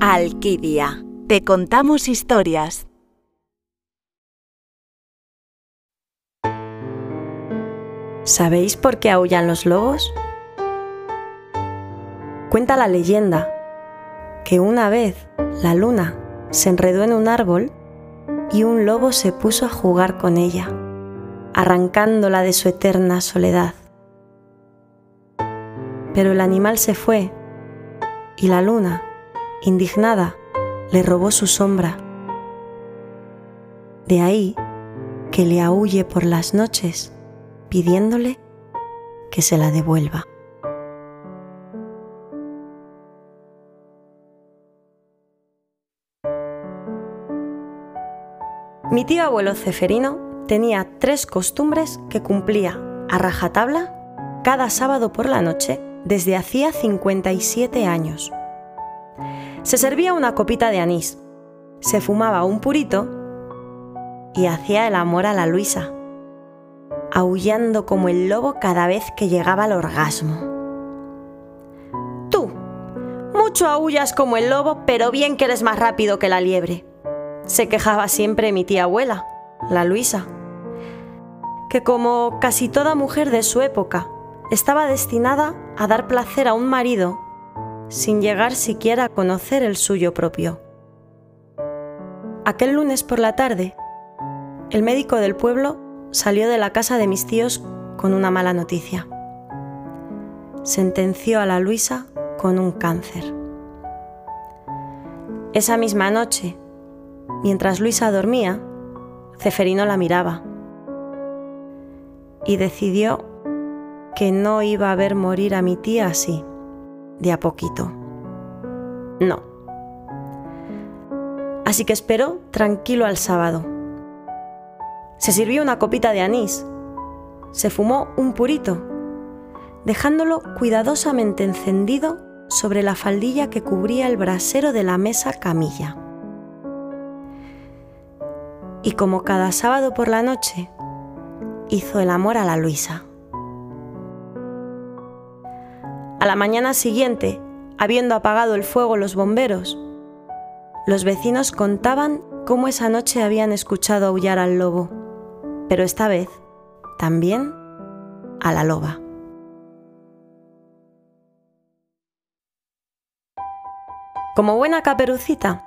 Alquidia. Te contamos historias. ¿Sabéis por qué aullan los lobos? Cuenta la leyenda que una vez la luna se enredó en un árbol y un lobo se puso a jugar con ella, arrancándola de su eterna soledad. Pero el animal se fue y la luna, indignada, le robó su sombra. De ahí que le aúlle por las noches pidiéndole que se la devuelva. Mi tío abuelo Ceferino tenía tres costumbres que cumplía a rajatabla cada sábado por la noche desde hacía 57 años. Se servía una copita de anís, se fumaba un purito y hacía el amor a la Luisa, aullando como el lobo cada vez que llegaba al orgasmo. Tú, mucho aullas como el lobo, pero bien que eres más rápido que la liebre, se quejaba siempre mi tía abuela, la Luisa, que como casi toda mujer de su época, estaba destinada a dar placer a un marido sin llegar siquiera a conocer el suyo propio. Aquel lunes por la tarde, el médico del pueblo salió de la casa de mis tíos con una mala noticia. Sentenció a la Luisa con un cáncer. Esa misma noche, mientras Luisa dormía, Ceferino la miraba y decidió que no iba a ver morir a mi tía así, de a poquito. No. Así que esperó tranquilo al sábado. Se sirvió una copita de anís, se fumó un purito, dejándolo cuidadosamente encendido sobre la faldilla que cubría el brasero de la mesa camilla. Y como cada sábado por la noche, hizo el amor a la Luisa. A la mañana siguiente, habiendo apagado el fuego los bomberos, los vecinos contaban cómo esa noche habían escuchado aullar al lobo, pero esta vez también a la loba. Como buena caperucita,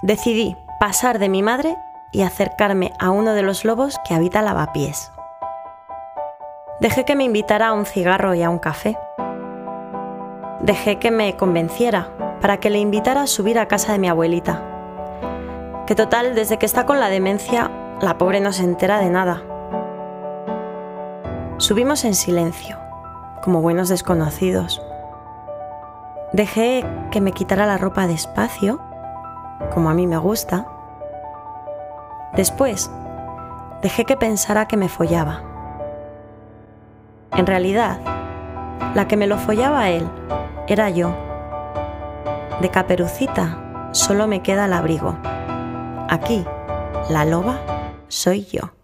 decidí pasar de mi madre y acercarme a uno de los lobos que habita lavapiés. Dejé que me invitara a un cigarro y a un café dejé que me convenciera para que le invitara a subir a casa de mi abuelita. Que total, desde que está con la demencia, la pobre no se entera de nada. Subimos en silencio, como buenos desconocidos. Dejé que me quitara la ropa despacio, como a mí me gusta. Después, dejé que pensara que me follaba. En realidad, la que me lo follaba a él era yo. De caperucita solo me queda el abrigo. Aquí, la loba soy yo.